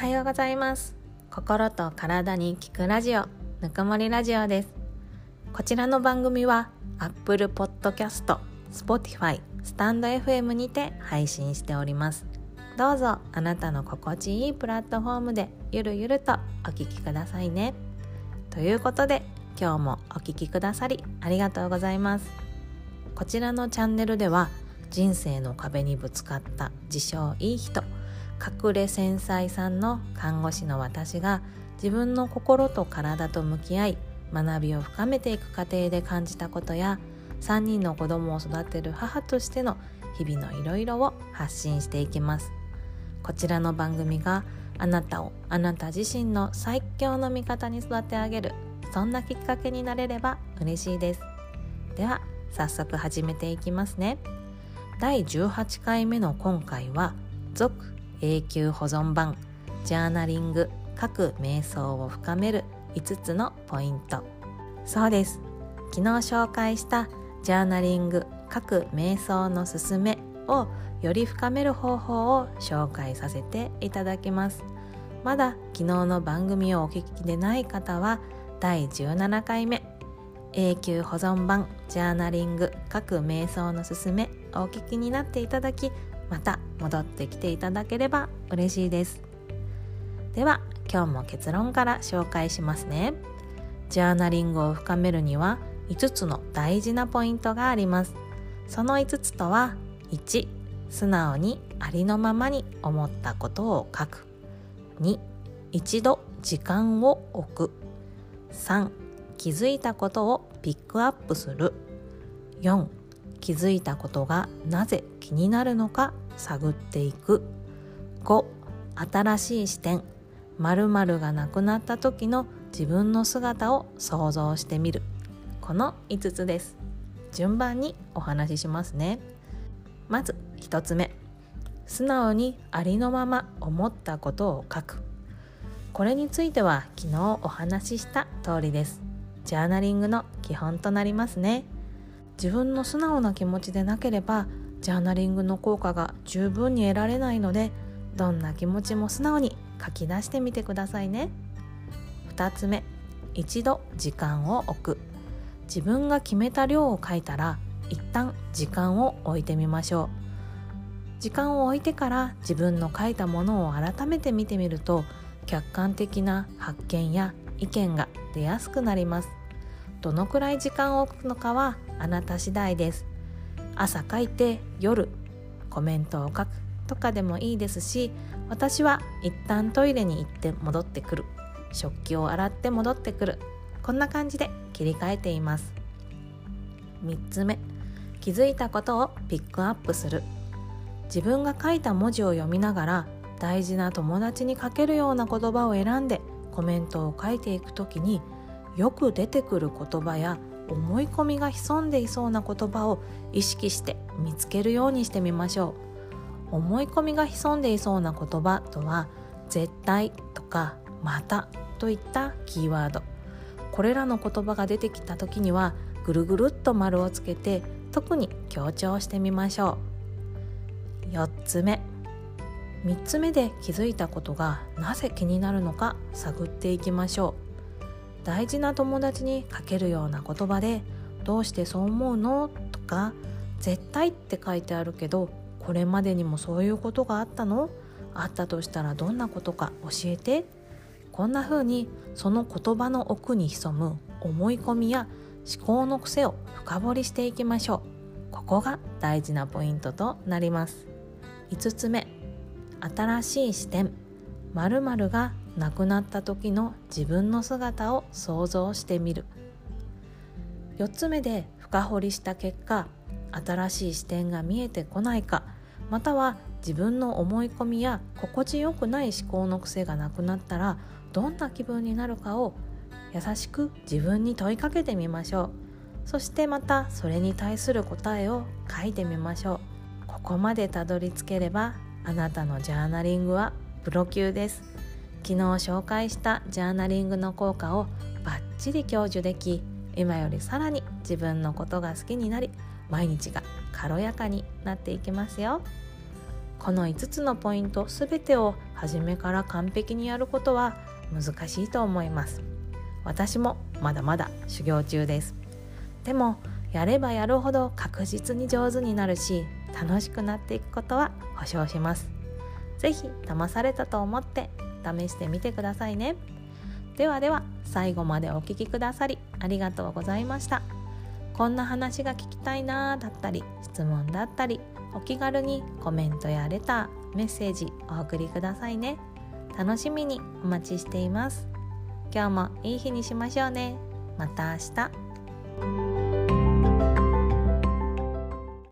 はようございます。心と体に効くラジオぬくもりラジオです。こちらの番組は Apple Podcast、Spotify、スタンド FM にて配信しております。どうぞあなたの心地いいプラットフォームでゆるゆるとお聴きくださいね。ということで今日もお聴きくださりありがとうございます。こちらのチャンネルでは人生の壁にぶつかった自称いい人隠れ繊細さんの看護師の私が自分の心と体と向き合い学びを深めていく過程で感じたことや3人の子供を育てる母としての日々のいろいろを発信していきます。こちらの番組があなたをあなた自身の最強の味方に育て上げるそんなきっかけになれれば嬉しいです。では早速始めていきますね。第18回目の今回は「続永久保存版ジャーナリング各瞑想を深める5つのポイント。そうです。昨日紹介したジャーナリング各瞑想のすすめをより深める方法を紹介させていただきます。まだ昨日の番組をお聞きでない方は第17回目永久保存版ジャーナリング各瞑想のすすめお聞きになっていただきまた戻ってきていただければ嬉しいです。では今日も結論から紹介しますね。ジャーナリングを深めるには5つの大事なポイントがあります。その5つとは1素直にありのままに思ったことを書く。2一度時間を置く。3気づいたことをピックアップする。4気づいたことがなぜ気になるのか。探っていく。5新しい視点。〇〇がなくなった時の自分の姿を想像してみる。この5つです。順番にお話ししますね。まず1つ目。素直にありのまま思ったことを書く。これについては昨日お話しした通りです。ジャーナリングの基本となりますね。自分の素直な気持ちでなければジャーナリングの効果が十分に得られないのでどんな気持ちも素直に書き出してみてくださいね。2つ目一度時間を置く。自分が決めた量を書いたら一旦時間を置いてみましょう。時間を置いてから自分の書いたものを改めて見てみると客観的な発見や意見が出やすくなります。どのくらい時間を置くのかはあなた次第です。朝書いて夜コメントを書くとかでもいいですし私は一旦トイレに行って戻ってくる。食器を洗って戻ってくる。こんな感じで切り替えています。3つ目。気づいたことをピックアップする。自分が書いた文字を読みながら大事な友達に書けるような言葉を選んでコメントを書いていく時によく出てくる言葉や思い込みが潜んでいそうな言葉を意識して見つけるようにしてみましょう。思い込みが潜んでいそうな言葉とは絶対とかまたといったキーワード。これらの言葉が出てきた時にはぐるぐるっと丸をつけて特に強調してみましょう。4つ目。3つ目で気づいたことがなぜ気になるのか探っていきましょう。大事な友達にかけるような言葉で「どうしてそう思うの?」とか「絶対」って書いてあるけどこれまでにもそういうことがあったの？あったとしたらどんなことか教えて？こんな風にその言葉の奥に潜む思い込みや思考の癖を深掘りしていきましょう。ここが大事なポイントとなります。5つ目新しい視点。〇〇が亡くなった時の自分の姿を想像してみる。4つ目で深掘りした結果新しい視点が見えてこないかまたは自分の思い込みや心地よくない思考の癖がなくなったらどんな気分になるかを優しく自分に問いかけてみましょう。そしてまたそれに対する答えを書いてみましょう。ここまでたどり着ければあなたのジャーナリングはプロ級です。昨日紹介したジャーナリングの効果をバッチリ享受でき今よりさらに自分のことが好きになり毎日が軽やかになっていきますよ。この5つのポイント全てを初めから完璧にやることは難しいと思います。私もまだまだ修行中です。でもやればやるほど確実に上手になるし楽しくなっていくことは保証します。是非騙されたと思って試してみてくださいね。ではでは最後までお聴きくださりありがとうございました。こんな話が聞きたいなーだったり質問だったりお気軽にコメントやレターメッセージお送りくださいね。楽しみにお待ちしています。今日もいい日にしましょうね。また明日。